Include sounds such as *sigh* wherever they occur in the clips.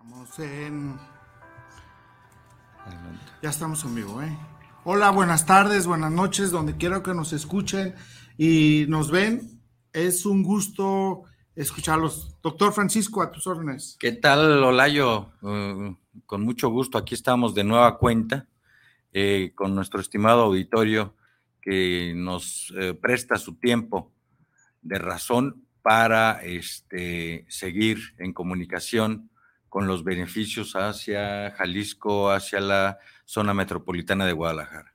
Estamos en... Ya estamos en vivo, ¿eh? Hola, buenas tardes, buenas noches, donde quiero que nos escuchen y nos ven. Es un gusto escucharlos. Doctor Francisco, a tus órdenes. ¿Qué tal, Olayo? Uh, con mucho gusto, aquí estamos de nueva cuenta eh, con nuestro estimado auditorio que nos eh, presta su tiempo de razón para este, seguir en comunicación con los beneficios hacia Jalisco, hacia la zona metropolitana de Guadalajara.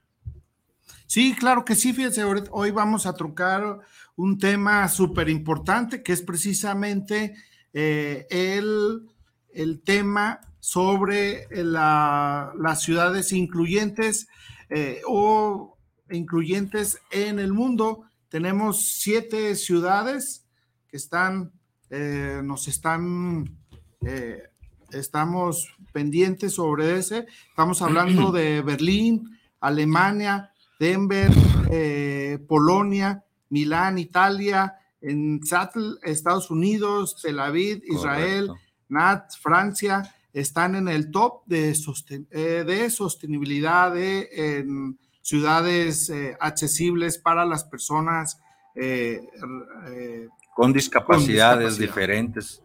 Sí, claro que sí, fíjense, hoy vamos a trucar un tema súper importante que es precisamente eh, el, el, tema sobre las ciudades incluyentes eh, o incluyentes en el mundo. Tenemos siete ciudades que están, eh, nos están estamos pendientes sobre ese. Estamos hablando *clears throat* de Berlín, Alemania, Denver, eh, Polonia, Milán, Italia, en Seattle, Estados Unidos, Tel Aviv, Israel, NAT, Francia, están en el top de, eh, de sostenibilidad de en ciudades eh, accesibles para las personas con discapacidades diferentes.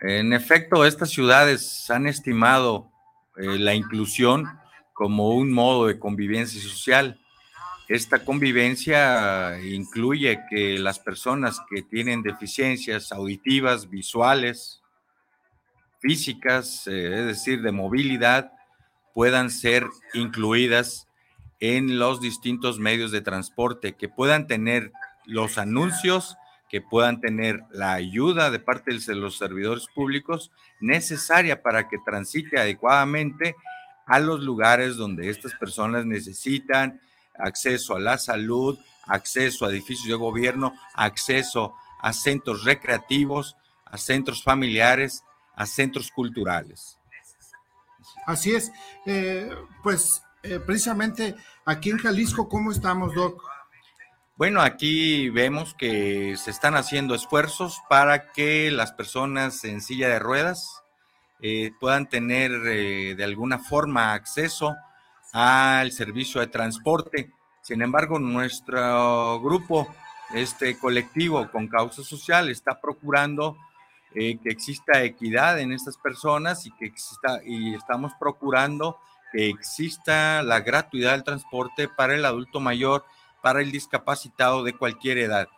En efecto, estas ciudades han estimado eh, la inclusión como un modo de convivencia social. Esta convivencia incluye que las personas que tienen deficiencias auditivas, visuales, físicas, eh, es decir, de movilidad, puedan ser incluidas en los distintos medios de transporte, que puedan tener los anuncios que puedan tener la ayuda de parte de los servidores públicos necesaria para que transite adecuadamente a los lugares donde estas personas necesitan acceso a la salud, acceso a edificios de gobierno, acceso a centros recreativos, a centros familiares, a centros culturales. Así es. Eh, pues eh, precisamente aquí en Jalisco, ¿cómo estamos, Doc? Bueno, aquí vemos que se están haciendo esfuerzos para que las personas en silla de ruedas eh, puedan tener eh, de alguna forma acceso al servicio de transporte. Sin embargo, nuestro grupo, este colectivo con causa social, está procurando eh, que exista equidad en estas personas y que exista, y estamos procurando que exista la gratuidad del transporte para el adulto mayor para el discapacitado de cualquier edad.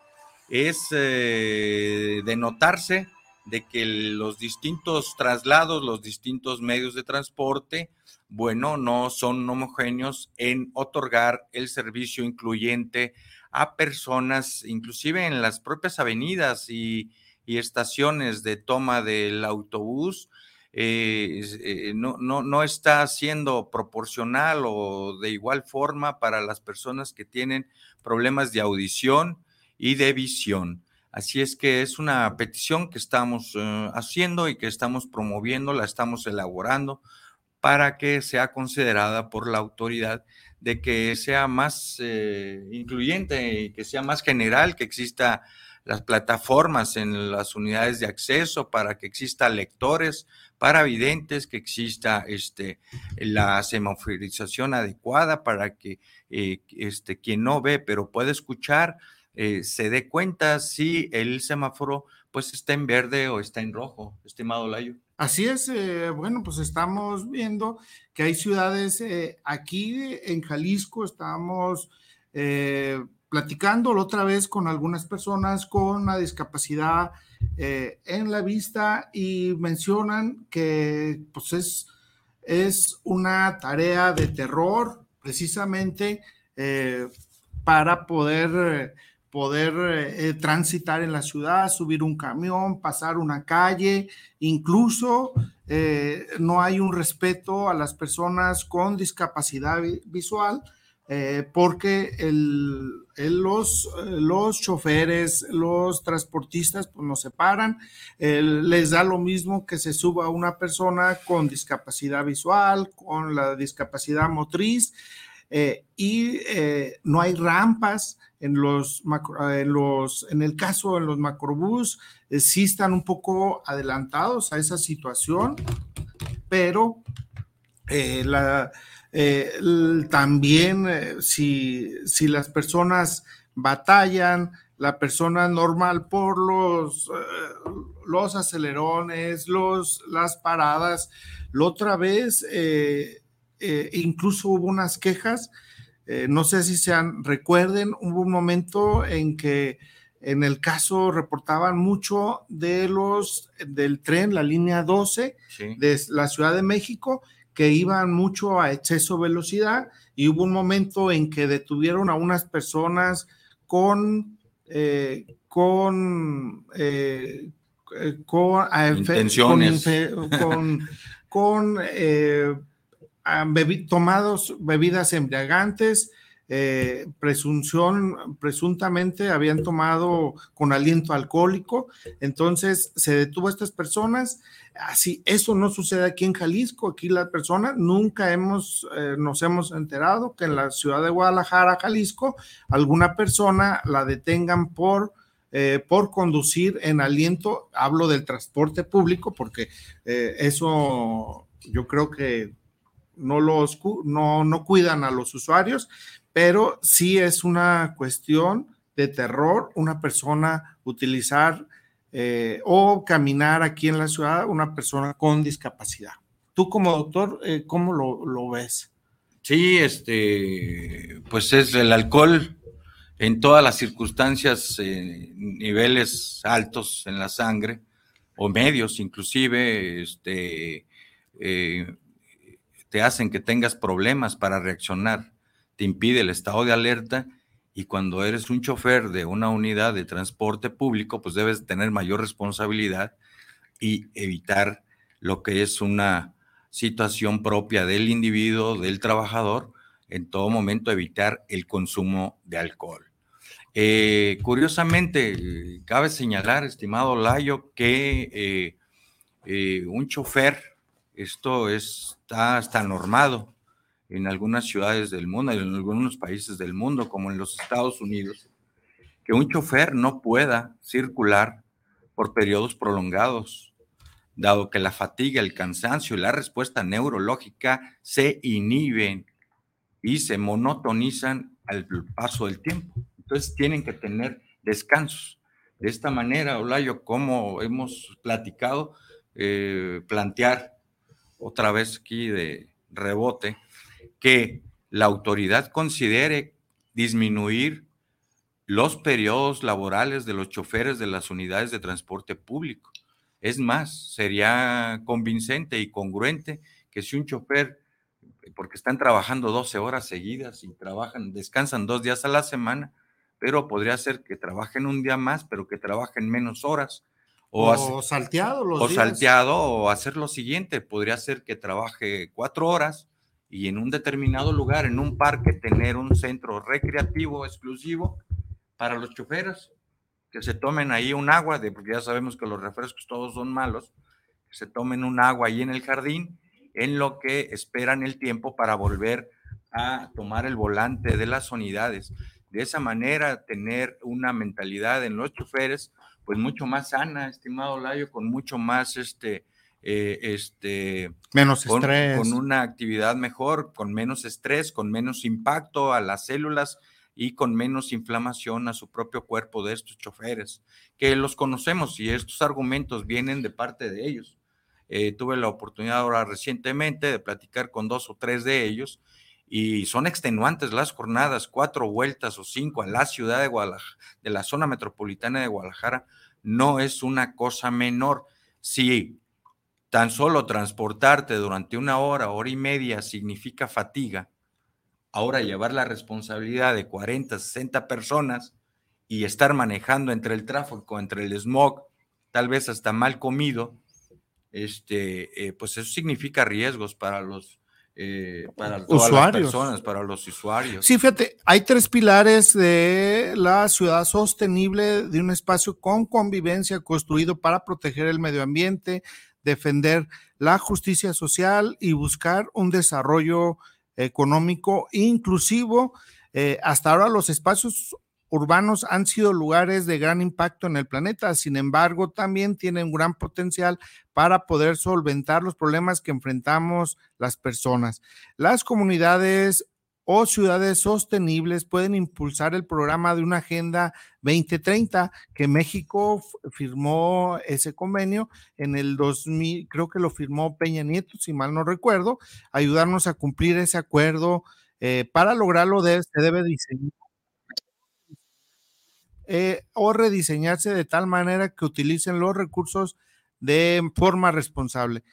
Es eh, de notarse de que los distintos traslados, los distintos medios de transporte, bueno, no son homogéneos en otorgar el servicio incluyente a personas, inclusive en las propias avenidas y, y estaciones de toma del autobús, eh, eh, no, no, no, está siendo proporcional o de igual forma para las personas que tienen problemas de audición y de visión. Así es que es una petición que estamos eh, haciendo y que estamos promoviendo, la estamos elaborando para que sea considerada por la autoridad de que sea más incluyente y que sea más general, que exista las plataformas en las unidades de acceso para que exista lectores, para videntes, que exista este, la semaforización adecuada para que eh, este, quien no ve pero puede escuchar eh, se dé cuenta si el semáforo pues está en verde o está en rojo, estimado Layo. Así es, eh, bueno, pues estamos viendo que hay ciudades aquí en Jalisco, estamos platicando otra vez con algunas personas con una discapacidad eh, en la vista y mencionan que pues es, es una tarea de terror precisamente eh, para poder, poder eh, transitar en la ciudad, subir un camión, pasar una calle, incluso no hay un respeto a las personas con discapacidad visual eh, porque los, los choferes, los transportistas, pues nos separan, les da lo mismo que se suba una persona con discapacidad visual, con la discapacidad motriz, eh, y eh, no hay rampas en los, en los, en el caso en los macrobús, sí están un poco adelantados a esa situación, pero la, también si, si las personas batallan, la persona normal por los, eh, los acelerones, los, las paradas. La otra vez, eh, eh, incluso hubo unas quejas, no sé si sean, recuerden, hubo un momento en que en el caso reportaban mucho de los del tren, la línea 12 de la Ciudad de México, que iban mucho a exceso de velocidad y hubo un momento en que detuvieron a unas personas con eh, con, eh, con, intenciones, con, con, eh, tomados bebidas embriagantes, presunción, presuntamente habían tomado con aliento alcohólico, entonces se detuvo a estas personas. Así, eso no sucede aquí en Jalisco, aquí la persona nunca hemos, nos hemos enterado que en la ciudad de Guadalajara, Jalisco, alguna persona la detengan por eh, por conducir en aliento, hablo del transporte público, porque eh, eso yo creo que no, los, no, no cuidan a los usuarios, pero sí es una cuestión de terror una persona utilizar eh, o caminar aquí en la ciudad, una persona con discapacidad. Tú como doctor, ¿cómo lo, lo, ves? Sí, este, pues es el alcohol en todas las circunstancias, eh, niveles altos en la sangre o medios inclusive, este, eh, te hacen que tengas problemas para reaccionar, te impide el estado de alerta y cuando eres un chofer de una unidad de transporte público, pues debes tener mayor responsabilidad y evitar lo que es una situación propia del individuo, del trabajador, en todo momento evitar el consumo de alcohol. Eh, curiosamente, cabe señalar, estimado Layo, que eh, eh, un chofer, esto está, está normado en algunas ciudades del mundo, en algunos países del mundo, como en los Estados Unidos, que un chofer no pueda circular por periodos prolongados, dado que la fatiga, el cansancio y la respuesta neurológica se inhiben y se monotonizan al paso del tiempo. Entonces tienen que tener descansos. De esta manera, Olayo, como hemos platicado, eh, plantear otra vez aquí de rebote que la autoridad considere disminuir los periodos laborales de los choferes de las unidades de transporte público. Es más, sería convincente y congruente que si un chofer, porque están trabajando 12 horas seguidas y trabajan, descansan dos días a la semana, pero podría ser que trabajen un día más, pero que trabajen menos horas. O, salteado O salteado, o hacer lo siguiente, podría ser que trabaje cuatro horas y en un determinado lugar, en un parque, tener un centro recreativo exclusivo para los choferes, que se tomen ahí un agua, de, porque ya sabemos que los refrescos todos son malos, que se tomen un agua ahí en el jardín, en lo que esperan el tiempo para volver a tomar el volante de las unidades. De esa manera tener una mentalidad en los choferes, pues mucho más sana, estimado Layo, con mucho más este, eh, este, menos con, estrés. Con una actividad mejor, con menos estrés, con menos impacto a las células y con menos inflamación a su propio cuerpo de estos choferes, que los conocemos y estos argumentos vienen de parte de ellos. Eh, tuve la oportunidad ahora recientemente de platicar con dos o tres de ellos y son extenuantes las jornadas, cuatro vueltas o cinco a la ciudad de Guadalajara, de la zona metropolitana de Guadalajara, no es una cosa menor. Si tan solo transportarte durante una hora, hora y media significa fatiga, ahora llevar la responsabilidad de 40, 60 personas y estar manejando entre el tráfico, entre el smog, tal vez hasta mal comido, este, eh, pues eso significa riesgos para los eh, para todas las personas, para los usuarios. Sí, fíjate, hay tres pilares de la ciudad sostenible, de un espacio con convivencia construido para proteger el medio ambiente, defender la justicia social y buscar un desarrollo económico inclusivo. Eh, hasta ahora los espacios urbanos han sido lugares de gran impacto en el planeta, sin embargo, también tienen gran potencial para poder solventar los problemas que enfrentamos las personas. Las comunidades o ciudades sostenibles pueden impulsar el programa de una Agenda 2030 que México firmó ese convenio en el 2000, creo que lo firmó Peña Nieto, si mal no recuerdo, ayudarnos a cumplir ese acuerdo. Eh, para lograrlo se debe diseñar eh, o rediseñarse de tal manera que utilicen los recursos de forma responsable.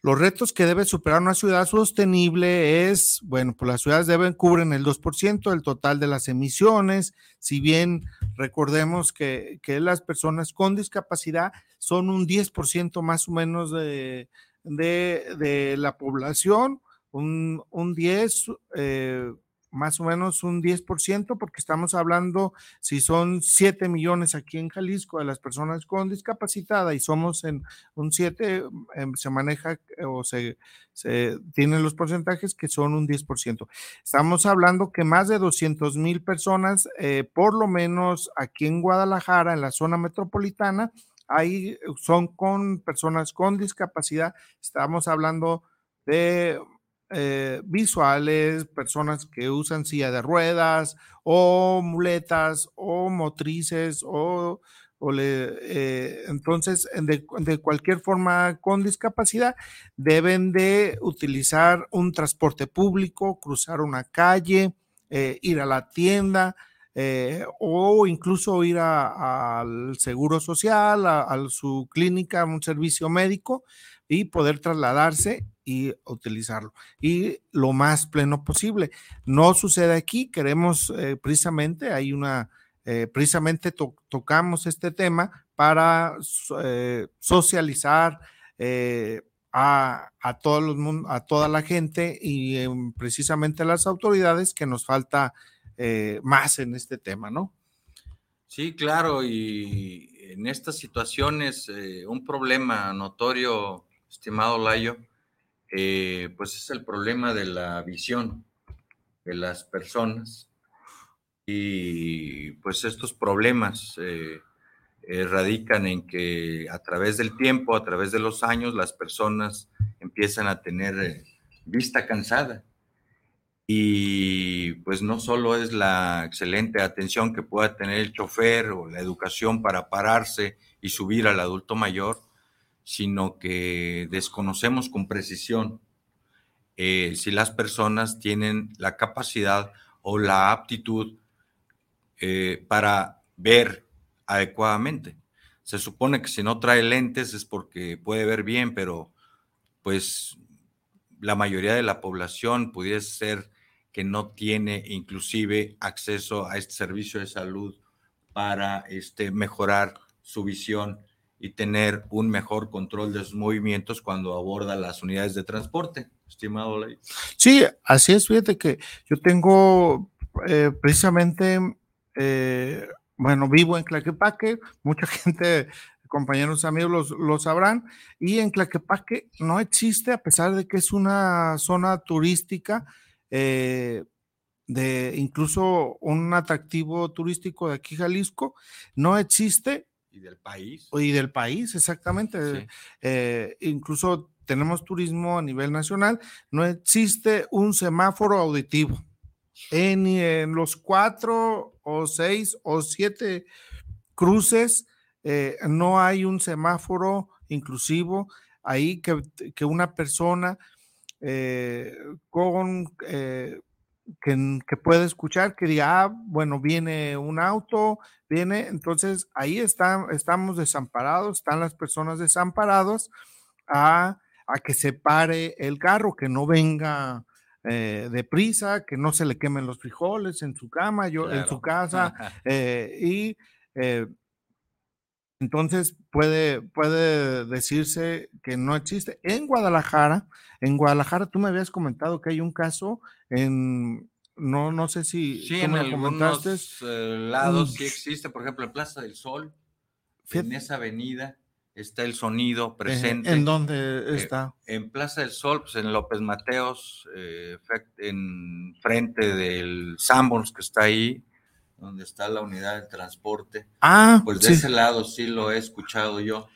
Los retos que debe superar una ciudad sostenible es, bueno, pues las ciudades deben cubren el 2% del total de las emisiones, si bien recordemos que, las personas con discapacidad son un 10% más o menos de, de, la población, un, un 10, eh, más o menos un 10%, porque estamos hablando, si son 7 millones aquí en Jalisco de las personas con discapacidad y somos en un 7, em, se maneja eh, o se, tienen los porcentajes que son un 10%. Estamos hablando que más de 200 mil personas, eh, por lo menos aquí en Guadalajara, en la zona metropolitana, ahí son con personas con discapacidad. Estamos hablando de eh, visuales, personas que usan silla de ruedas o muletas o motrices o, eh, entonces de, cualquier forma con discapacidad deben de utilizar un transporte público, cruzar una calle, eh, ir a la tienda. o incluso ir al seguro social, a, a, su clínica, a un servicio médico y poder trasladarse y utilizarlo. Y lo más pleno posible. No sucede aquí, queremos eh, precisamente, hay una, eh, precisamente tocamos este tema para eh, socializar a, a, todos los, a toda la gente y precisamente a las autoridades que nos falta más en este tema, ¿no? Sí, claro, y en estas situaciones un problema notorio, estimado Layo, eh, pues es el problema de la visión de las personas y pues estos problemas eh, eh, radican en que a través del tiempo, a través de los años, las personas empiezan a tener vista cansada. Y pues no solo es la excelente atención que pueda tener el chofer o la educación para pararse y subir al adulto mayor, sino que desconocemos con precisión eh, si las personas tienen la capacidad o la aptitud eh, para ver adecuadamente. Se supone que si no trae lentes es porque puede ver bien, pero pues la mayoría de la población pudiese ser que no tiene inclusive acceso a este servicio de salud para este, mejorar su visión y tener un mejor control de sus movimientos cuando aborda las unidades de transporte, estimado Ley. Sí, así es, fíjate que yo tengo eh, precisamente, eh, bueno, vivo en Claquepaque, mucha *laughs* gente, compañeros amigos lo sabrán, y en Claquepaque no existe, a pesar de que es una zona turística, eh, de incluso un atractivo turístico de aquí Jalisco, no existe y del país. Y del país, exactamente. Eh, incluso tenemos turismo a nivel nacional. No existe un semáforo auditivo. En, en los cuatro o seis o siete cruces eh, no hay un semáforo inclusivo ahí que, que una persona eh, con que, puede escuchar, que diga, ah, bueno, viene un auto, viene, entonces ahí está, estamos desamparados, están las personas desamparados a, a que se pare el carro, que no venga eh, deprisa, que no se le quemen los frijoles en su cama, yo, en su casa, *laughs* eh, y eh, entonces puede, puede decirse que no existe. En Guadalajara, en Guadalajara tú me habías comentado que hay un caso en, no, no sé si sí, en algunos eh, lados sí existe, por ejemplo, en Plaza del Sol, en esa avenida está el sonido presente. ¿En dónde eh, está? en Plaza del Sol, pues en López Mateos, eh, en frente del Sanborns que está ahí, donde está la unidad de transporte. Ah, pues de ese lado sí lo he escuchado yo.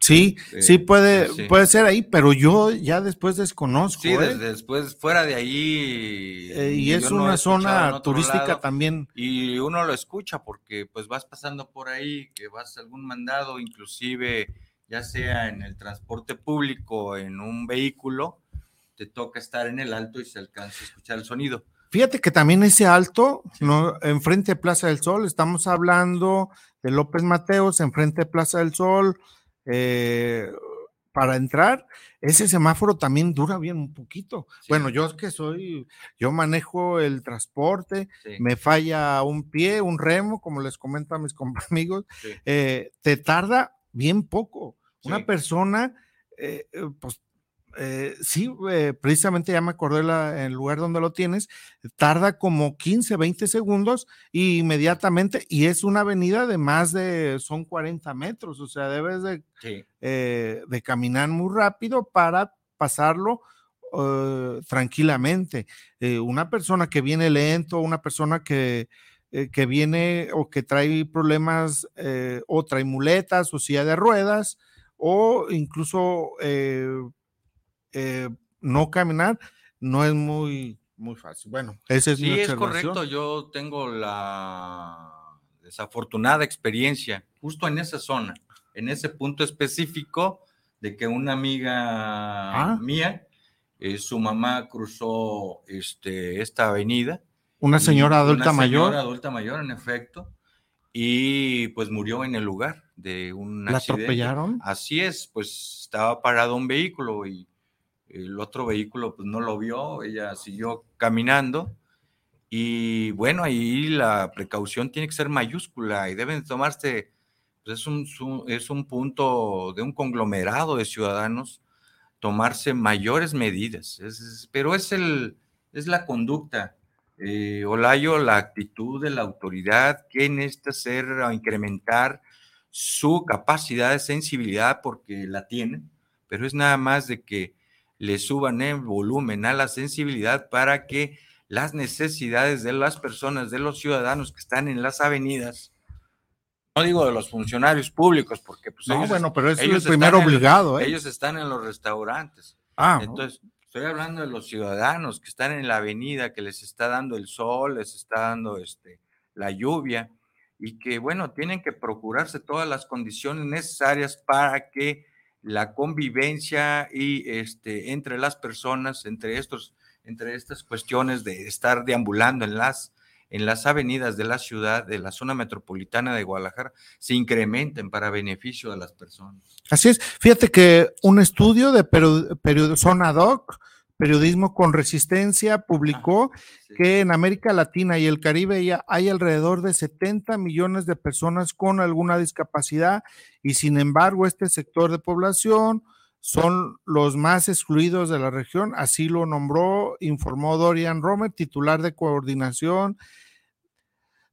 Sí, eh, sí puede, puede ser ahí, pero yo ya después desconozco. Sí, ¿eh? después fuera de ahí. Eh, y es una zona turística también. Y uno lo escucha porque pues vas pasando por ahí, que vas a algún mandado, inclusive ya sea en el transporte público, en un vehículo, te toca estar en el alto y se alcanza a escuchar el sonido. Fíjate que también ese alto, ¿no? enfrente de Plaza del Sol, estamos hablando de López Mateos, enfrente de Plaza del Sol, eh, para entrar, ese semáforo también dura bien un poquito. Bueno, yo es que soy, yo manejo el transporte, me falla un pie, un remo, como les comento a mis *laughs* amigos, eh, te tarda bien poco. Una persona, eh, pues eh, sí, eh, precisamente ya me acordé la, el lugar donde lo tienes, tarda como 15, 20 segundos y inmediatamente, y es una avenida de más de, son 40 metros, o sea, debes de, eh, de caminar muy rápido para pasarlo tranquilamente. una persona que viene lento, una persona que, que viene o que trae problemas o trae muletas o silla de ruedas o incluso eh, no caminar no es muy, muy fácil. Bueno, ese es sí, es correcto. Yo tengo la desafortunada experiencia justo en esa zona, en ese punto específico de que una amiga ah. mía, eh, su mamá cruzó este, esta avenida. Una señora adulta mayor. Una señora adulta mayor, en efecto, y pues murió en el lugar de un ¿La atropellaron? Así es, pues estaba parado un vehículo y el otro vehículo pues no lo vio, ella siguió caminando y bueno, ahí la precaución tiene que ser mayúscula y deben tomarse, pues es un, es un punto de un conglomerado de ciudadanos tomarse mayores medidas, pero es, el, es la conducta. Eh, Olayo, la actitud de la autoridad que necesita ser o incrementar su capacidad de sensibilidad porque la tiene, pero es nada más de que le suban el volumen a la sensibilidad para que las necesidades de las personas, de los ciudadanos que están en las avenidas, no digo de los funcionarios públicos, porque pues no, bueno, pero es el primero obligado. ¿eh? Ellos están en los restaurantes. Ah, entonces estoy hablando de los ciudadanos que están en la avenida, que les está dando el sol, les está dando este la lluvia y que bueno tienen que procurarse todas las condiciones necesarias para que la convivencia y este, entre las personas, entre, estos, entre estas cuestiones de estar deambulando en las, en las avenidas de la ciudad, de la zona metropolitana de Guadalajara, se incrementen para beneficio de las personas. Así es. Fíjate que un estudio de periodo, zona doc Periodismo con Resistencia publicó que en América Latina y el Caribe ya hay alrededor de 70 millones de personas con alguna discapacidad y sin embargo este sector de población son los más excluidos de la región, así lo nombró, informó Dorian Romer, titular de coordinación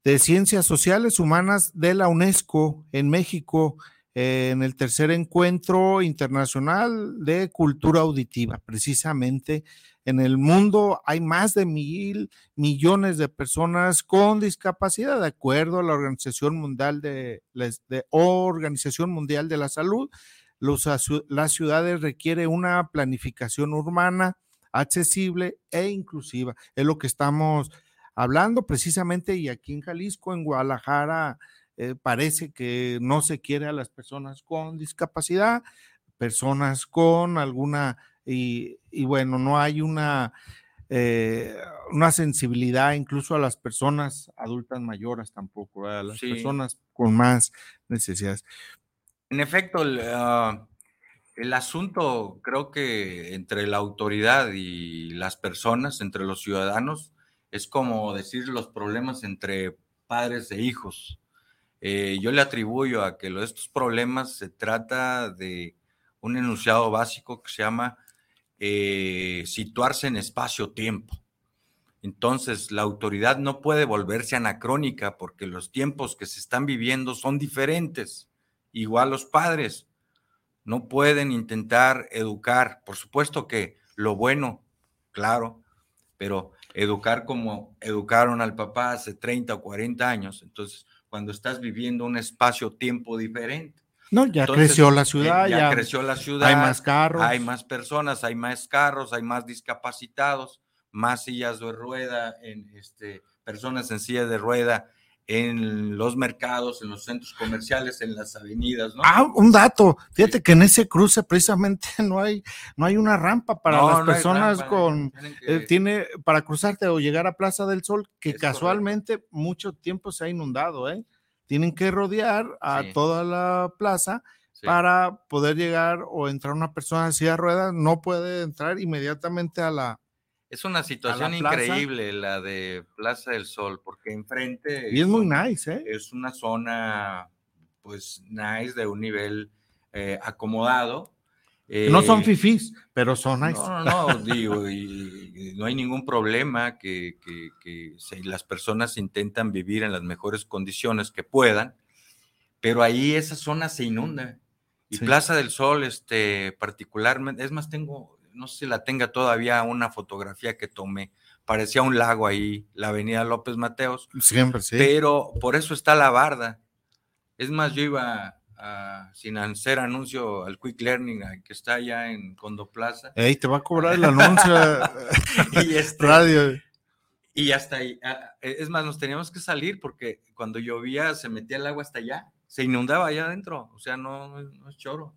de Ciencias Sociales Humanas de la UNESCO en México en el tercer encuentro internacional de cultura auditiva. Precisamente en el mundo hay más de mil millones de personas con discapacidad, de acuerdo a la Organización Mundial de, Organización Mundial de la Salud. las ciudades requieren una planificación urbana accesible e inclusiva. Es lo que estamos hablando precisamente y aquí en Jalisco, en Guadalajara, eh, parece que no se quiere a las personas con discapacidad, personas con alguna, y, bueno, no hay una, eh, una sensibilidad incluso a las personas adultas mayores tampoco, a las personas con más necesidades. En efecto, el, ah, el asunto creo que entre la autoridad y las personas, entre los ciudadanos, es como decir los problemas entre padres e hijos. Eh, yo le atribuyo a que estos problemas se trata de un enunciado básico que se llama eh, situarse en espacio-tiempo. Entonces, la autoridad no puede volverse anacrónica porque los tiempos que se están viviendo son diferentes. Igual los padres. no pueden intentar educar, por supuesto que lo bueno, claro, pero educar como educaron al papá hace 30 o 40 años, entonces cuando estás viviendo un espacio-tiempo diferente. No, ya creció la ciudad, ya, creció la ciudad. Hay más carros. Hay más personas, hay más carros, hay más discapacitados, más sillas de rueda, en este, personas en sillas de rueda en los mercados, en los centros comerciales, en las avenidas, ¿no? Ah, un dato. Fíjate que en ese cruce precisamente *laughs* no hay, no hay una rampa para las personas con eh, tiene para cruzarte o llegar a Plaza del Sol, que casualmente mucho tiempo se ha inundado, ¿eh? Tienen que rodear a toda la plaza para poder llegar o entrar una persona en silla de ruedas, no puede entrar inmediatamente a la es una situación increíble la de Plaza del Sol, porque enfrente... Y es, muy nice, ¿eh? Es una zona, pues, nice, de un nivel eh, acomodado. no son eh, fifís, pero son nice. No, no, no digo, y, no hay ningún problema que, que, las personas intentan vivir en las mejores condiciones que puedan, pero ahí esa zona se inunda. Y Plaza del Sol, este, particularmente, es más, tengo, no sé si la tenga todavía una fotografía que tomé. Parecía un lago ahí, la avenida López Mateos. Siempre, sí. Pero por eso está la barda. Es más, yo iba a, sin hacer anuncio al Quick Learning, que está allá en Condo Plaza. Ey, te va a cobrar el anuncio. *laughs* y este, Radio. Y hasta ahí. Es más, nos teníamos que salir porque cuando llovía se metía el agua hasta allá. Se inundaba allá adentro. O sea, no, no es choro.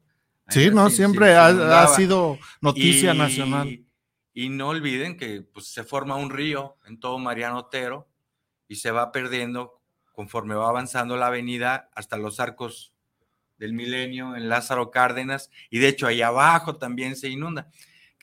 Sí, no, siempre ha, sido noticia nacional. Y no olviden que pues, se forma un río en todo Mariano Otero y se va perdiendo conforme va avanzando la avenida hasta los arcos del milenio en Lázaro Cárdenas y de hecho ahí abajo también se inunda.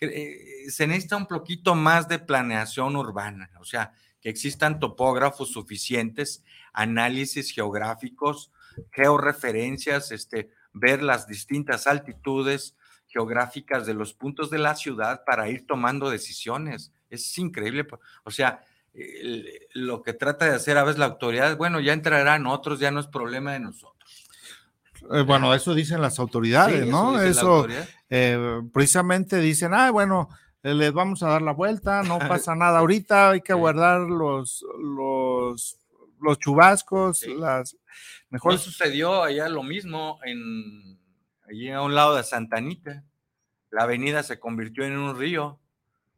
Eh, se necesita un poquito más de planeación urbana, o sea, que existan topógrafos suficientes, análisis geográficos, georreferencias, este, ver las distintas altitudes geográficas de los puntos de la ciudad para ir tomando decisiones. Es increíble. O sea, lo que trata de hacer a veces la autoridad, bueno, ya entrarán otros, ya no es problema de nosotros. Eh, bueno, eso dicen las autoridades, ¿no? Eso, eh, precisamente dicen, ah, bueno, eh, les vamos a dar la vuelta, no *laughs* pasa nada ahorita, hay que guardar los, los, los chubascos, las Mejor sucedió allá lo mismo en allí a un lado de Santa Anita. La avenida se convirtió en un río.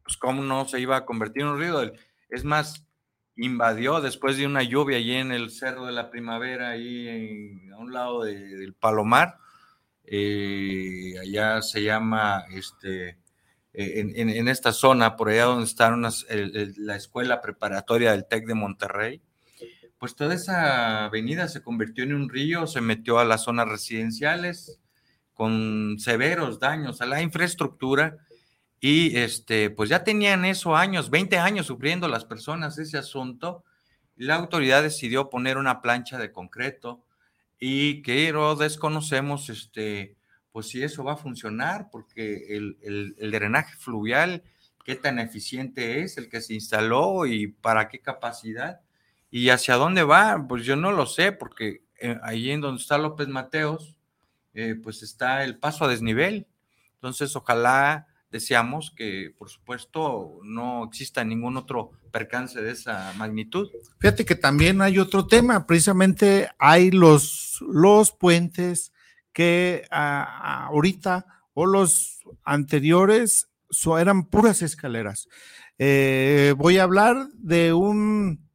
Pues cómo no se iba a convertir en un río. Es más, invadió después de una lluvia allí en el Cerro de la Primavera, ahí a un lado del Palomar. Eh, allá se llama, este, eh, en, esta zona, por allá donde está la escuela preparatoria del TEC de Monterrey, pues toda esa avenida se convirtió en un río, se metió a las zonas residenciales con severos daños a la infraestructura y este, pues ya tenían eso años, 20 años sufriendo las personas ese asunto. La autoridad decidió poner una plancha de concreto y que desconocemos este, pues si eso va a funcionar, porque el, el drenaje fluvial, qué tan eficiente es el que se instaló y para qué capacidad ¿Y hacia dónde va? Pues yo no lo sé, porque eh, ahí en donde está López Mateos, eh, pues está el paso a desnivel. Entonces, ojalá deseamos que, por supuesto, no exista ningún otro percance de esa magnitud. Fíjate que también hay otro tema, precisamente hay los, los puentes que ahorita o los anteriores eran puras escaleras. Eh, voy a hablar de un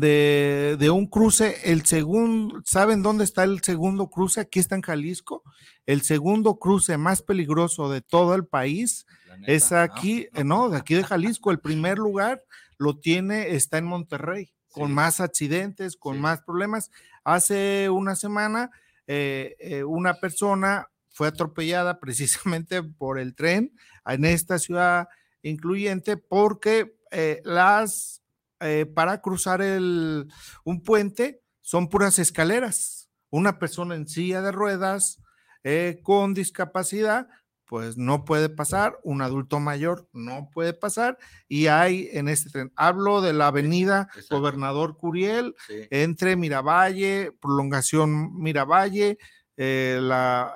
de, un cruce, el segundo, ¿saben dónde está el segundo cruce? Aquí está en Jalisco. El segundo cruce más peligroso de todo el país es aquí, eh, no, de aquí de Jalisco. El primer lugar lo tiene, está en Monterrey, con más accidentes, con más problemas. Hace una semana, eh, eh, una persona fue atropellada *laughs* precisamente por el tren en esta ciudad incluyente porque las eh, para cruzar el, un puente son puras escaleras. Una persona en silla de ruedas eh, con discapacidad, pues no puede pasar, un adulto mayor no puede pasar. Y hay en este tren, hablo de la avenida Gobernador Curiel entre Miravalle, prolongación Miravalle, eh, la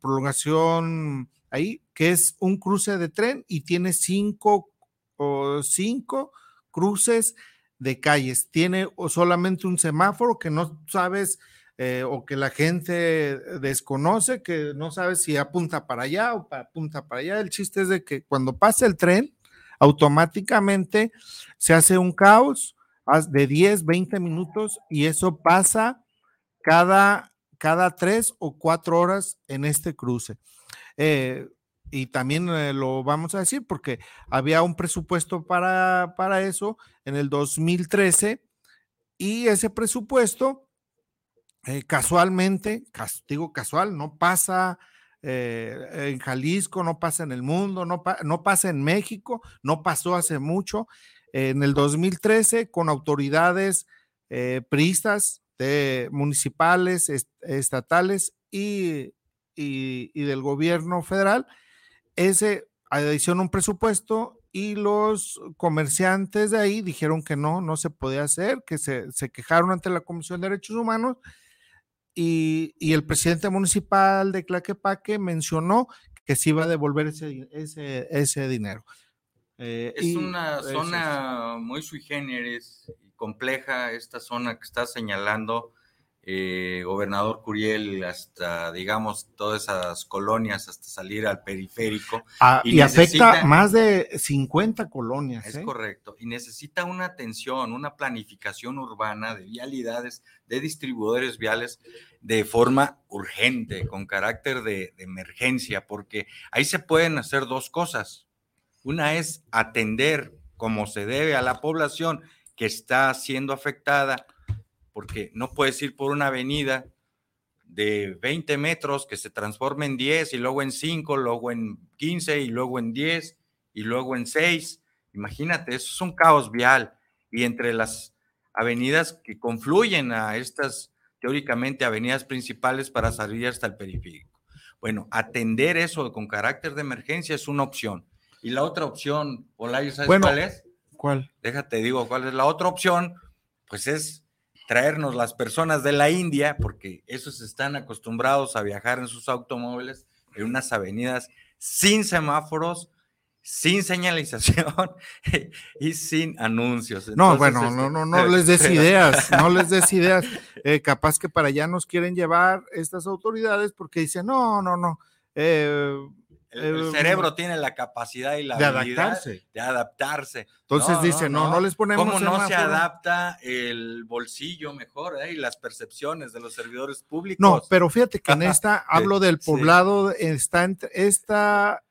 prolongación ahí, que es un cruce de tren y tiene cinco, o cinco cruces de calles. Tiene solamente un semáforo que no sabes eh, o que la gente desconoce, que no sabes si apunta para allá o apunta para allá. El chiste es de que cuando pasa el tren, automáticamente se hace un caos de 10, 20 minutos y eso pasa cada, cada tres o cuatro horas en este cruce. Eh, y también eh, lo vamos a decir porque había un presupuesto para, para eso en el 2013 y ese presupuesto eh, casualmente, digo casual, no pasa en Jalisco, no pasa en el mundo, no, no pasa en México, no pasó hace mucho. En el 2013, con autoridades priistas de municipales, estatales y, y, del gobierno federal, ese adicionó un presupuesto y los comerciantes de ahí dijeron que no, no se podía hacer, que se, se quejaron ante la Comisión de Derechos Humanos y, y, el presidente municipal de Claquepaque mencionó que se iba a devolver ese, ese, ese dinero. Eh, es una zona muy sui generis y compleja, esta zona que está señalando eh, gobernador Curiel, hasta, digamos, todas esas colonias, hasta salir al periférico. Ah, y, afecta más de 50 colonias. Es ¿eh? correcto. Y necesita una atención, una planificación urbana de vialidades, de distribuidores viales de forma urgente, con carácter de emergencia, porque ahí se pueden hacer dos cosas una es atender como se debe a la población que está siendo afectada, porque no puedes ir por una avenida de 20 metros que se transforme en 10 y luego en 5, luego en 15 y luego en 10 y luego en 6. Imagínate, eso es un caos vial. Y entre las avenidas que confluyen a estas, teóricamente, avenidas principales para salir hasta el periférico. Bueno, atender eso con carácter de emergencia es una opción. Y la otra opción, Olayo, ¿sabes cuál es? ¿Cuál? Déjate, digo, ¿cuál es la otra opción? Pues es traernos las personas de la India, porque esos están acostumbrados a viajar en sus automóviles en unas avenidas sin semáforos, sin señalización *laughs* y sin anuncios. no, bueno, este, no, no, no les des ideas, *laughs* no les des ideas. Eh, capaz que para allá nos quieren llevar estas autoridades porque dicen, no, no, no, eh, el, eh, cerebro tiene la capacidad y la de adaptarse. de adaptarse. Entonces dice, no, no, les ponemos. ¿Cómo no se adapta el bolsillo mejor eh, y las percepciones de los servidores públicos? No, pero fíjate que en esta *laughs* hablo del poblado, está esta,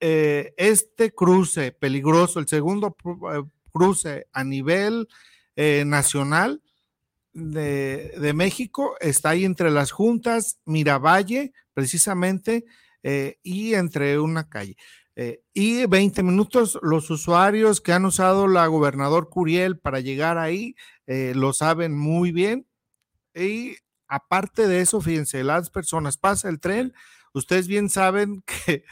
eh, este cruce peligroso, el segundo cruce a nivel nacional de, de México, está ahí entre las juntas, Miravalle, precisamente eh, y entre una calle. Eh, y 20 minutos, los usuarios que han usado la gobernador Curiel para llegar ahí eh, lo saben muy bien. Y aparte de eso, fíjense, las personas, pasa el tren, ustedes bien saben que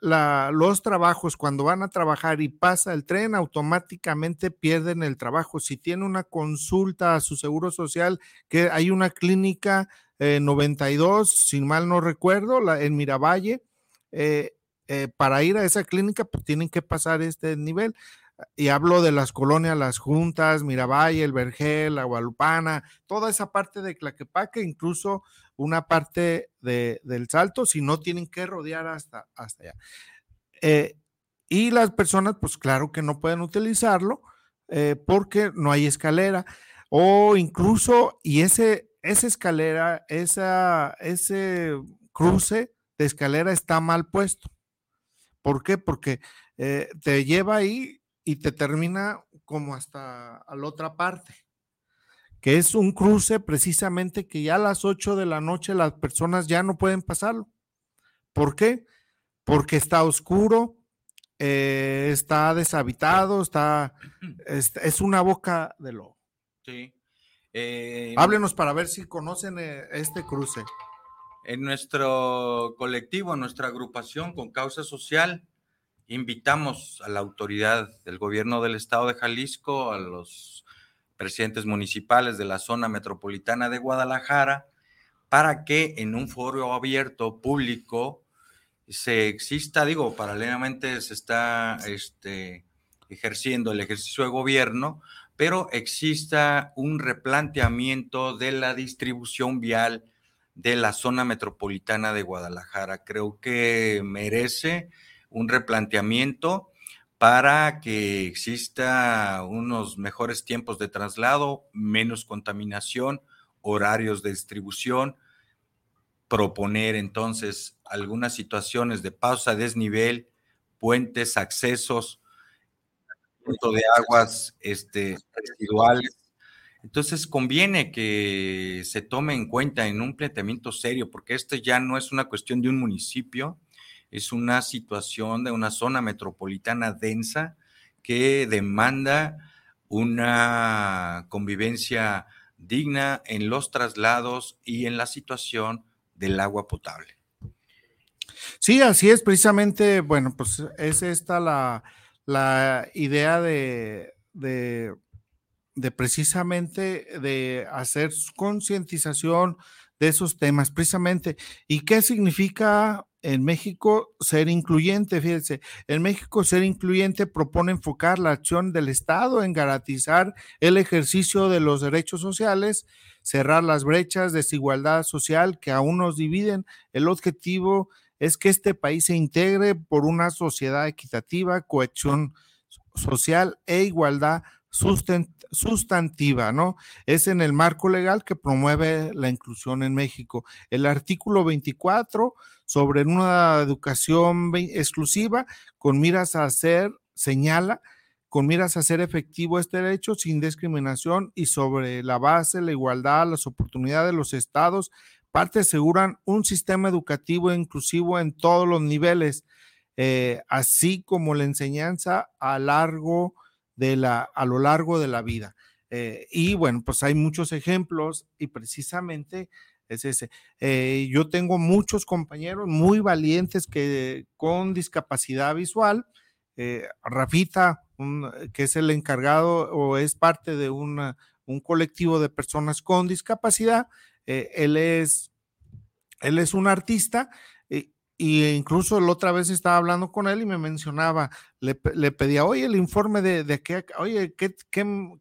los trabajos, cuando van a trabajar y pasa el tren, automáticamente pierden el trabajo. Si tiene una consulta a su seguro social, que hay una clínica 92, eh, si mal no recuerdo, la, en Miravalle. Eh, eh, para ir a esa clínica, pues tienen que pasar este nivel. Y hablo de las colonias, las juntas, Miravalle, el Vergel, la Guadalupana, toda esa parte de Claquepaque, incluso una parte de, del Salto, si no tienen que rodear hasta, hasta allá. y las personas, pues claro que no pueden utilizarlo porque no hay escalera o incluso, y ese esa escalera, esa, ese cruce de escalera está mal puesto. ¿Por qué? Porque eh, te lleva ahí y te termina como hasta a la otra parte, que es un cruce precisamente que ya a las 8 de la noche las personas ya no pueden pasarlo. ¿Por qué? Porque está oscuro, eh, está deshabitado, está, *clears throat* es, es, una boca de lobo. Sí. Eh, Háblenos para ver si conocen eh, este cruce. En nuestro colectivo, en nuestra agrupación con causa social, invitamos a la autoridad del gobierno del estado de Jalisco, a los presidentes municipales de la zona metropolitana de Guadalajara, para que en un foro abierto, público, se exista, digo, paralelamente se está este, ejerciendo el ejercicio de gobierno, pero exista un replanteamiento de la distribución vial de la zona metropolitana de Guadalajara. Creo que merece un replanteamiento para que exista unos mejores tiempos de traslado, menos contaminación, horarios de distribución, proponer entonces algunas situaciones de pausa, desnivel, puentes, accesos, de aguas este, residuales. Entonces conviene que se tome en cuenta en un planteamiento serio, porque esto ya no es una cuestión de un municipio, es una situación de una zona metropolitana densa que demanda una convivencia digna en los traslados y en la situación del agua potable. Sí, así es, precisamente, bueno, pues es esta la, la idea de, de, precisamente de hacer concientización de esos temas, precisamente. ¿Y qué significa en México ser incluyente? Fíjense, en México ser incluyente propone enfocar la acción del Estado en garantizar el ejercicio de los derechos sociales, cerrar las brechas, de desigualdad social que aún nos dividen. El objetivo es que este país se integre por una sociedad equitativa, cohesión social e igualdad sustantiva, ¿no? Es en el marco legal que promueve la inclusión en México. El artículo 24 sobre una educación exclusiva con miras a hacer, señala, con miras a hacer efectivo este derecho sin discriminación y sobre la base, la igualdad, las oportunidades de los estados parte aseguran un sistema educativo inclusivo en todos los niveles, eh, así como la enseñanza a, largo de la, a lo largo de la vida. Eh, y bueno, pues hay muchos ejemplos y precisamente es ese. Eh, yo tengo muchos compañeros muy valientes que con discapacidad visual, Rafita, que es el encargado o es parte de una, un colectivo de personas con discapacidad, eh, él, es, él es un artista eh, y incluso la otra vez estaba hablando con él y me mencionaba, le, pedía, oye, el informe de, de qué, oye, ¿qué,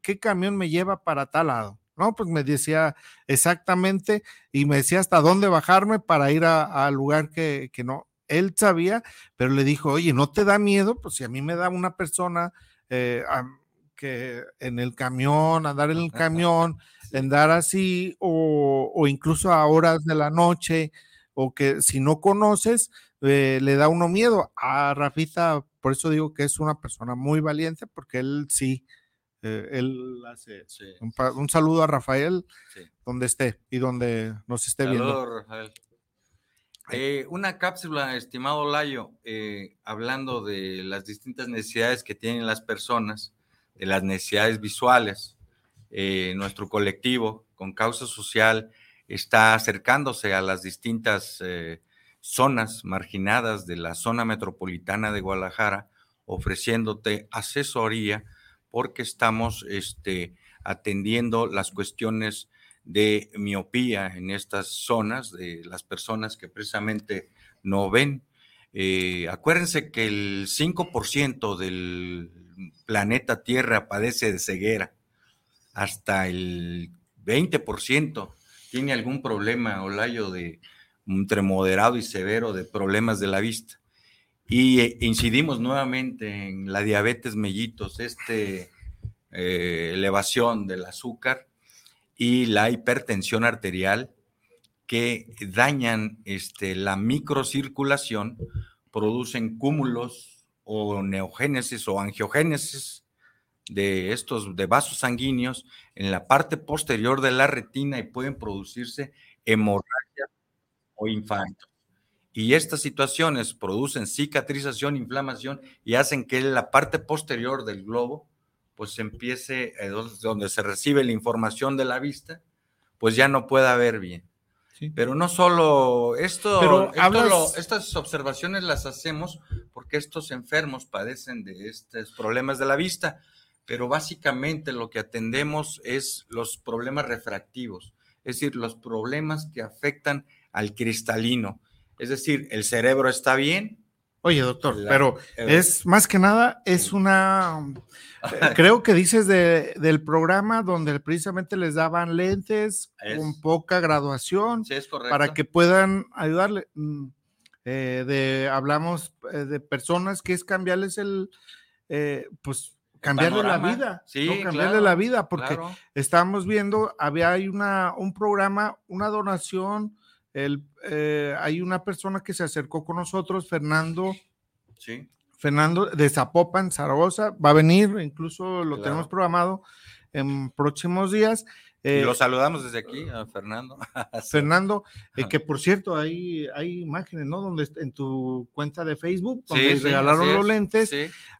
qué, camión me lleva para tal lado? No, pues me decía exactamente y me decía hasta dónde bajarme para ir al lugar que, que, no. Él sabía, pero le dijo, oye, ¿no te da miedo? Pues si a mí me da una persona eh, que en el camión, andar en el *laughs* camión, andar así, o, incluso a horas de la noche, o que si no conoces, eh, le da uno miedo. A Rafita, por eso digo que es una persona muy valiente, porque él sí, eh, él hace un, saludo a Rafael, donde esté y donde nos esté viendo. Rafael. Eh, una cápsula, estimado Layo, hablando de las distintas necesidades que tienen las personas, de las necesidades visuales. Eh, nuestro colectivo con causa social está acercándose a las distintas eh, zonas marginadas de la zona metropolitana de Guadalajara, ofreciéndote asesoría porque estamos este, atendiendo las cuestiones de miopía en estas zonas, de las personas que precisamente no ven. Eh, acuérdense que el 5% del planeta Tierra padece de ceguera hasta el 20% tiene algún problema, Olayo, de entre moderado y severo de problemas de la vista. Y eh, incidimos nuevamente en la diabetes mellitos, este eh, elevación del azúcar y la hipertensión arterial que dañan este, la microcirculación, producen cúmulos o neogénesis o angiogénesis de estos de vasos sanguíneos en la parte posterior de la retina y pueden producirse hemorragias o infartos. Y estas situaciones producen cicatrización, inflamación y hacen que la parte posterior del globo pues empiece, eh, donde se recibe la información de la vista, pues ya no pueda ver bien. Pero no solo esto, estas observaciones las hacemos porque estos enfermos padecen de estos problemas de la vista, pero básicamente lo que atendemos es los problemas refractivos, es decir, los problemas que afectan al cristalino. Es decir, el cerebro está bien. Oye, doctor, pero es más que nada, es una, eh, *laughs* creo que dices del programa donde precisamente les daban lentes con poca graduación para que puedan ayudarle. Mm, eh, de, hablamos eh, de personas que es cambiarles el, pues cambiarle la vida, sí, cambiarle la vida, porque estamos viendo, había hay una, un programa, una donación el, eh, hay una persona que se acercó con nosotros, Fernando. Sí. Fernando de Zapopan, Zaragoza, va a venir, incluso lo tenemos programado en próximos días. Y lo eh, saludamos desde aquí a Fernando. *laughs* Fernando, eh, que por cierto, hay, hay imágenes, ¿no? Donde en tu cuenta de Facebook, donde regalaron los lentes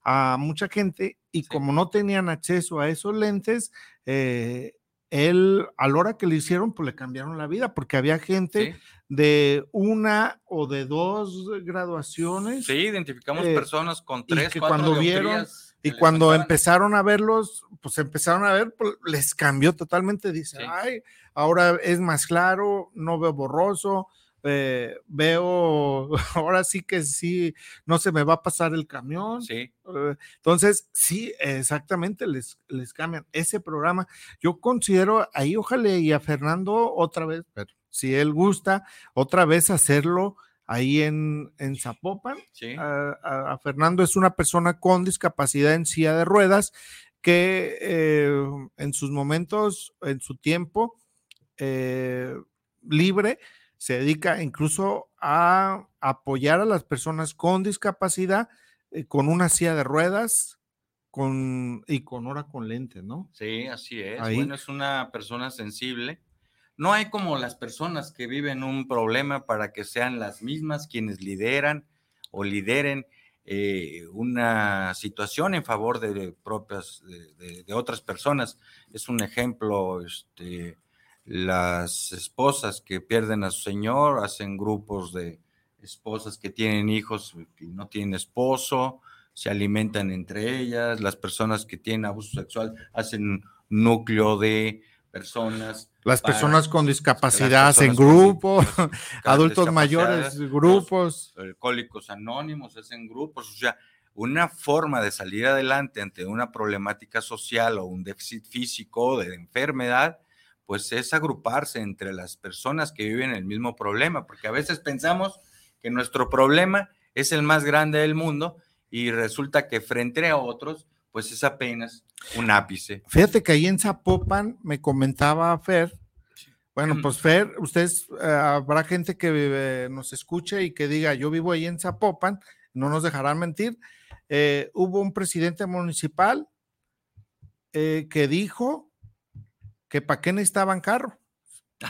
a mucha gente y como no tenían acceso a esos lentes, eh, él, a la hora que le hicieron, pues le cambiaron la vida, porque había gente de una o de dos graduaciones. Sí, identificamos eh, personas con tres, y que cuando vieron y cuando empezaron a verlos, pues empezaron a ver, pues, les cambió totalmente. Dice, ay, ahora es más claro, no veo borroso, eh, veo, *laughs* ahora sí que sí, no se me va a pasar el camión. Sí. Eh, entonces, sí, exactamente, les, les cambian ese programa. Yo considero ahí, ojalá y a Fernando otra vez, pero si él gusta, otra vez hacerlo ahí en, en Zapopan. Sí. A, Fernando es una persona con discapacidad en silla de ruedas que eh, en sus momentos, en su tiempo libre, se dedica incluso a apoyar a las personas con discapacidad eh, con una silla de ruedas con, y con hora con lentes, ¿no? Sí, así es. Bueno, es una persona sensible. No hay como las personas que viven un problema para que sean las mismas quienes lideran o lideren eh, una situación en favor de, propias de, otras personas. Es un ejemplo este, las esposas que pierden a su señor hacen grupos de esposas que tienen hijos y no tienen esposo, se alimentan entre ellas, las personas que tienen abuso sexual hacen núcleo de personas. Las personas con discapacidad en grupos, *laughs* adultos mayores, grupos. Alcohólicos anónimos hacen grupos, o sea, una forma de salir adelante ante una problemática social o un déficit físico de enfermedad pues es agruparse entre las personas que viven el mismo problema, porque a veces pensamos que nuestro problema es el más grande del mundo y resulta que frente a otros, pues es apenas un ápice. Fíjate que ahí en Zapopan me comentaba Fer, bueno, *clears throat* pues Fer, ustedes, eh, habrá gente que nos escuche y que diga, yo vivo ahí en Zapopan, no nos dejarán mentir. Eh, hubo un presidente municipal eh, que dijo que para qué necesitaban carro.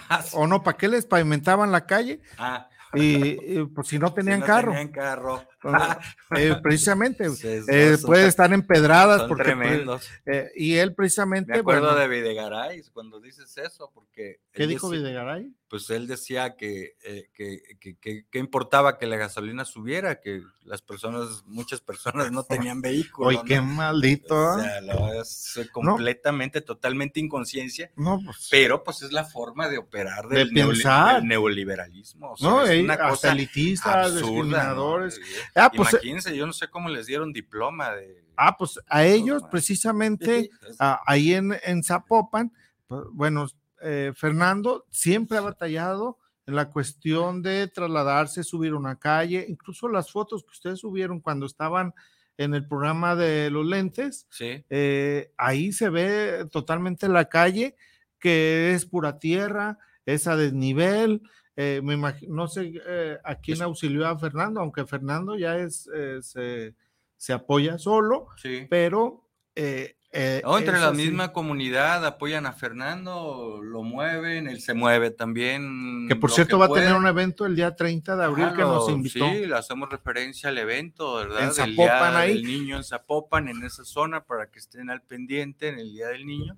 Ah, o no, ¿para qué les pavimentaban la calle? Ah. Y, pues *laughs* si no tenían carro. Tenían carro. *laughs* Eh, precisamente, eh, puede estar empedradas. Son porque, pues, tremendos. Eh, y él precisamente. Me acuerdo de Videgaray cuando dices eso, porque. ¿Qué dijo Videgaray? Pues él decía que, que, que, importaba que la gasolina subiera, que las personas, muchas personas no tenían *laughs* vehículo. Ay, qué maldito. O sea, es completamente, totalmente inconsciencia. No, pues, pero pues es la forma de operar del, neoliberalismo. no, es una cosa elitista, discriminadores. Ah, pues, Imagínense, yo no sé cómo les dieron diploma de. Ah, pues a ellos, precisamente, ahí en, en Zapopan, pues, bueno, eh, Fernando siempre ha batallado en la cuestión de trasladarse, subir una calle, incluso las fotos que ustedes subieron cuando estaban en el programa de los lentes, eh, ahí se ve totalmente la calle, que es pura tierra, es a desnivel, eh, me no sé eh, a quién auxilió a Fernando, aunque Fernando ya es, eh, se, apoya solo, pero... entre la misma comunidad apoyan a Fernando, lo mueven, él se mueve también. Que por cierto va a tener un evento el día 30 de abril que nos invitó. Sí, le hacemos referencia al evento, ¿verdad? En Zapopan ahí. El niño en Zapopan, en esa zona, para que estén al pendiente en el Día del Niño.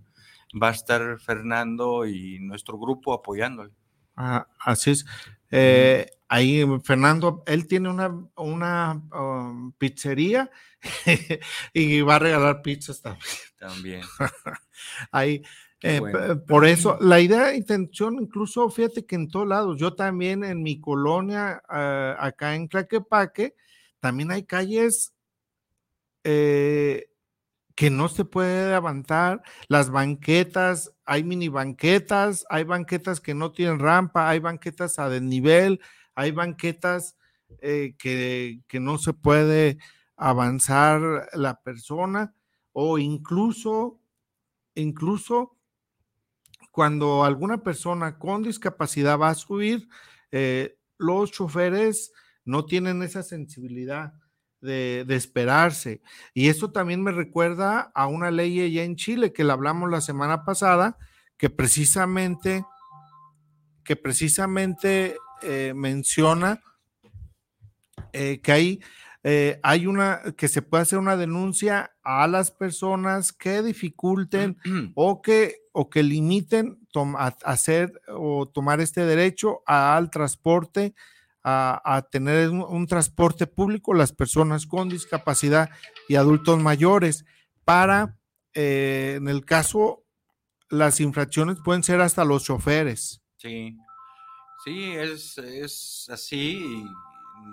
Va a estar Fernando y nuestro grupo apoyándole. Ah, así es. Eh, ahí Fernando, él tiene una, una um, pizzería *laughs* y va a regalar pizzas también. También. *laughs* ahí, Eh, por eso, la idea, intención, incluso fíjate que en todos lados, yo también en mi colonia, ah, acá en Claquepaque, también hay calles eh, que no se puede avanzar, las banquetas, hay mini banquetas, hay banquetas que no tienen rampa, hay banquetas a desnivel, hay banquetas eh, que, que no se puede avanzar la persona o incluso, incluso cuando alguna persona con discapacidad va a subir, eh, los choferes no tienen esa sensibilidad de, esperarse. Y eso también me recuerda a una ley allá en Chile que la hablamos la semana pasada, que precisamente, que precisamente eh, menciona eh, que hay eh, hay una que se puede hacer una denuncia a las personas que dificulten o que o que limiten hacer o tomar este derecho al transporte, a, tener un, transporte público, las personas con discapacidad y adultos mayores, para, eh, en el caso, las infracciones pueden ser hasta los choferes. Sí, sí, es, es así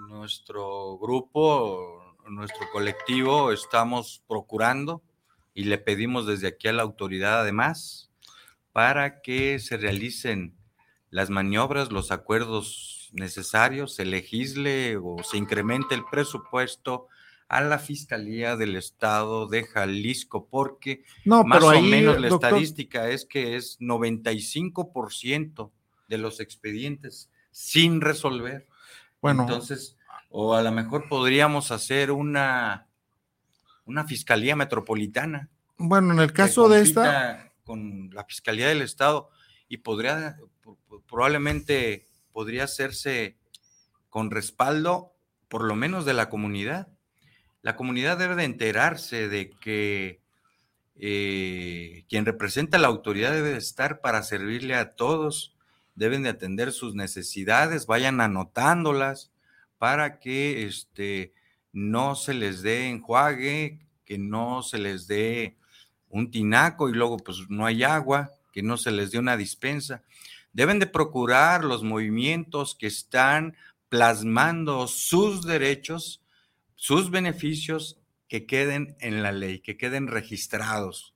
nuestro grupo, nuestro colectivo, estamos procurando y le pedimos desde aquí a la autoridad además para que se realicen las maniobras, los acuerdos necesarios, se legisle o se incremente el presupuesto a la Fiscalía del Estado de Jalisco, porque más o menos la estadística es que es 95% de los expedientes sin resolver. Bueno. Entonces, o a lo mejor podríamos hacer una, una fiscalía metropolitana. Bueno, en el caso de esta. Con la Fiscalía del Estado y podría, probablemente podría hacerse con respaldo, por lo menos de la comunidad. La comunidad debe de enterarse de que eh, quien representa la autoridad debe de estar para servirle a todos deben de atender sus necesidades, vayan anotándolas para que este, no se les dé enjuague, que no se les dé un tinaco y luego pues no hay agua, que no se les dé una dispensa. Deben de procurar los movimientos que están plasmando sus derechos, sus beneficios, que queden en la ley, que queden registrados.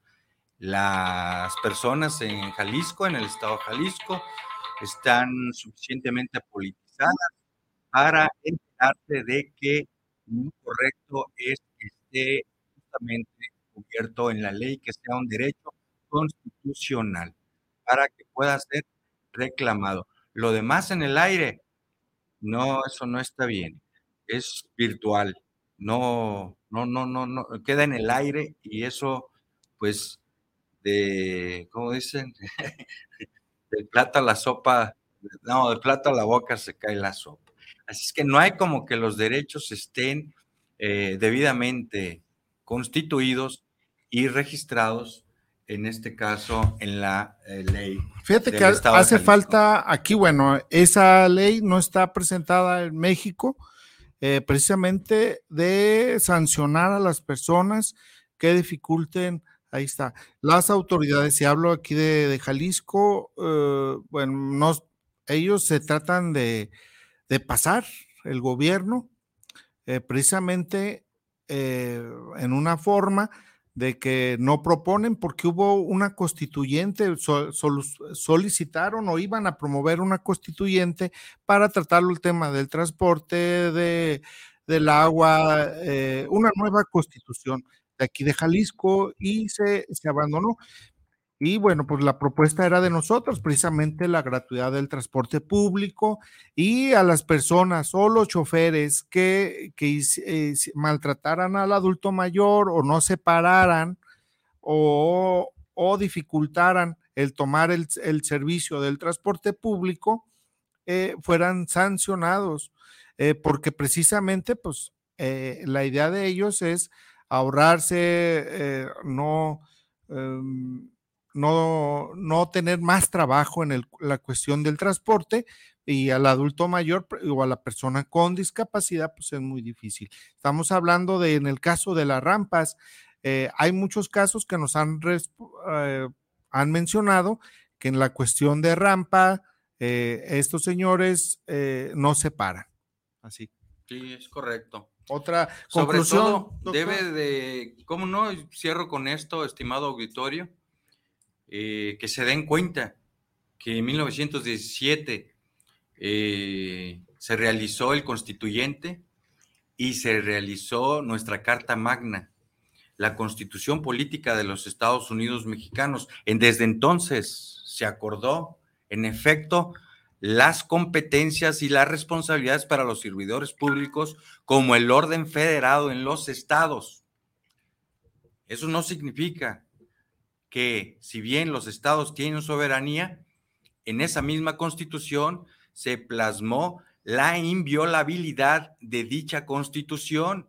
Las personas en Jalisco, en el estado de Jalisco, están suficientemente politizadas para enterarse de que lo correcto es que esté justamente cubierto en la ley, que sea un derecho constitucional para que pueda ser reclamado. Lo demás en el aire, no, eso no está bien. Es virtual. No, no, no, no, no, queda en el aire y eso, pues, de, ¿cómo dicen? *laughs* del plato a la sopa, no, del plato a la boca se cae la sopa. Así es que no hay como que los derechos estén eh, debidamente constituidos y registrados, en este caso, en la eh, ley. Fíjate que hace falta aquí, bueno, esa ley no está presentada en México, eh, precisamente de sancionar a las personas que dificulten Ahí está. Las autoridades, si hablo aquí de, Jalisco, eh, bueno, ellos se tratan de, pasar el gobierno precisamente en una forma de que no proponen porque hubo una constituyente, solicitaron o iban a promover una constituyente para tratar el tema del transporte, de, del agua, una nueva constitución de aquí de Jalisco y se, se abandonó. Y bueno, pues la propuesta era de nosotros, precisamente la gratuidad del transporte público y a las personas o los choferes que, que eh, maltrataran al adulto mayor o no separaran o, o dificultaran el tomar el, el, servicio del transporte público, eh, fueran sancionados, eh, porque precisamente pues la idea de ellos es ahorrarse, no, em, no, no tener más trabajo en la cuestión del transporte y al adulto mayor o a la persona con discapacidad, pues es muy difícil. Estamos hablando de, en el caso de las rampas, eh, hay muchos casos que nos han eh, han mencionado que en la cuestión de rampa, eh, estos señores eh, no se paran. Así. Sí, es correcto. Otra conclusión. debe de, ¿cómo no? Cierro con esto, estimado auditorio, eh, que se den cuenta que en 1917 se realizó el constituyente y se realizó nuestra Carta Magna, la constitución política de los Estados Unidos mexicanos. En, desde entonces se acordó, en efecto, las competencias y las responsabilidades para los servidores públicos como el orden federado en los estados. Eso no significa que si bien los estados tienen soberanía, en esa misma constitución se plasmó la inviolabilidad de dicha constitución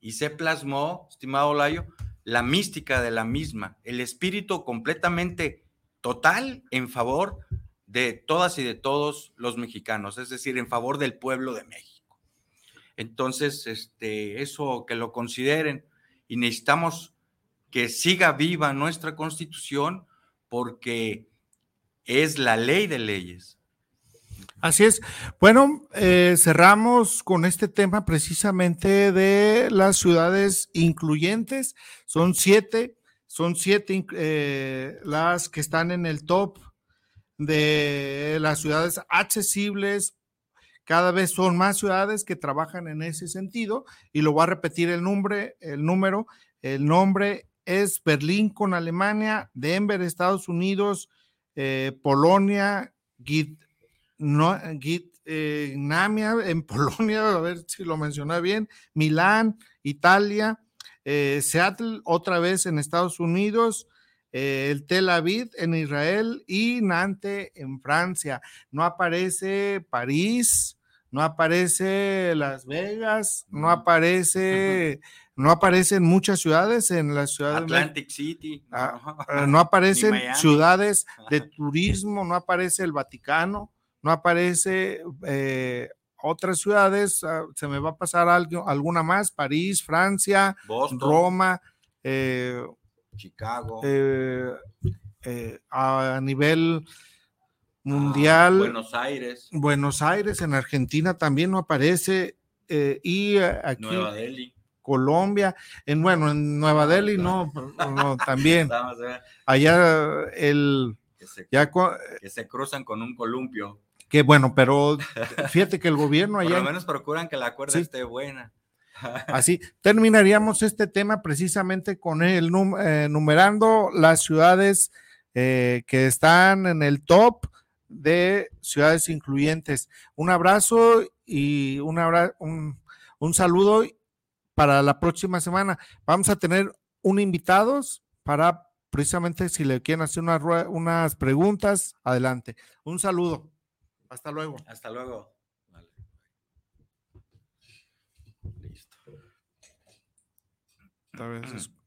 y se plasmó, estimado Layo, la mística de la misma, el espíritu completamente total en favor de todas y de todos los mexicanos, es decir, en favor del pueblo de México. Entonces, este, eso que lo consideren y necesitamos que siga viva nuestra constitución porque es la ley de leyes. Así es. Bueno, eh, cerramos con este tema precisamente de las ciudades incluyentes. Son siete, son siete eh, las que están en el top de las ciudades accesibles. Cada vez son más ciudades que trabajan en ese sentido y lo voy a repetir el nombre, el número, el nombre es Berlín con Alemania, Denver, Estados Unidos, eh, Polonia, Git, no, Git, eh, Namia *laughs* en Polonia, a ver si lo mencioné bien, Milán, Italia, eh, Seattle otra vez en Estados Unidos, el Tel Aviv en Israel y Nantes en Francia. No aparece París, no aparece Las Vegas, no aparece, no aparecen muchas ciudades en la ciudad Atlantic City. Ah, eh, *laughs* no aparecen ciudades de turismo, no aparece el Vaticano, no aparece eh, otras ciudades, ah, se me va a pasar algo, alguna más, París, Francia, Roma, Chicago. Eh, eh, a nivel mundial. Buenos Aires. Buenos Aires, en Argentina también no aparece. Eh, y aquí. Nueva Delhi. Colombia, en bueno, en Nueva Delhi *laughs* no, no también. Allá el que se, ya, que se cruzan con un columpio. Que bueno, pero fíjate que el gobierno allá. *laughs* Por lo menos procuran que la cuerda esté buena. *laughs* Así terminaríamos este tema precisamente con el eh, numerando las ciudades eh, que están en el top de ciudades incluyentes. Un abrazo y un, un, saludo para la próxima semana. Vamos a tener un invitados para precisamente si le quieren hacer unas preguntas, adelante. Un saludo. Hasta luego. Hasta luego. Tal vez *clears throat*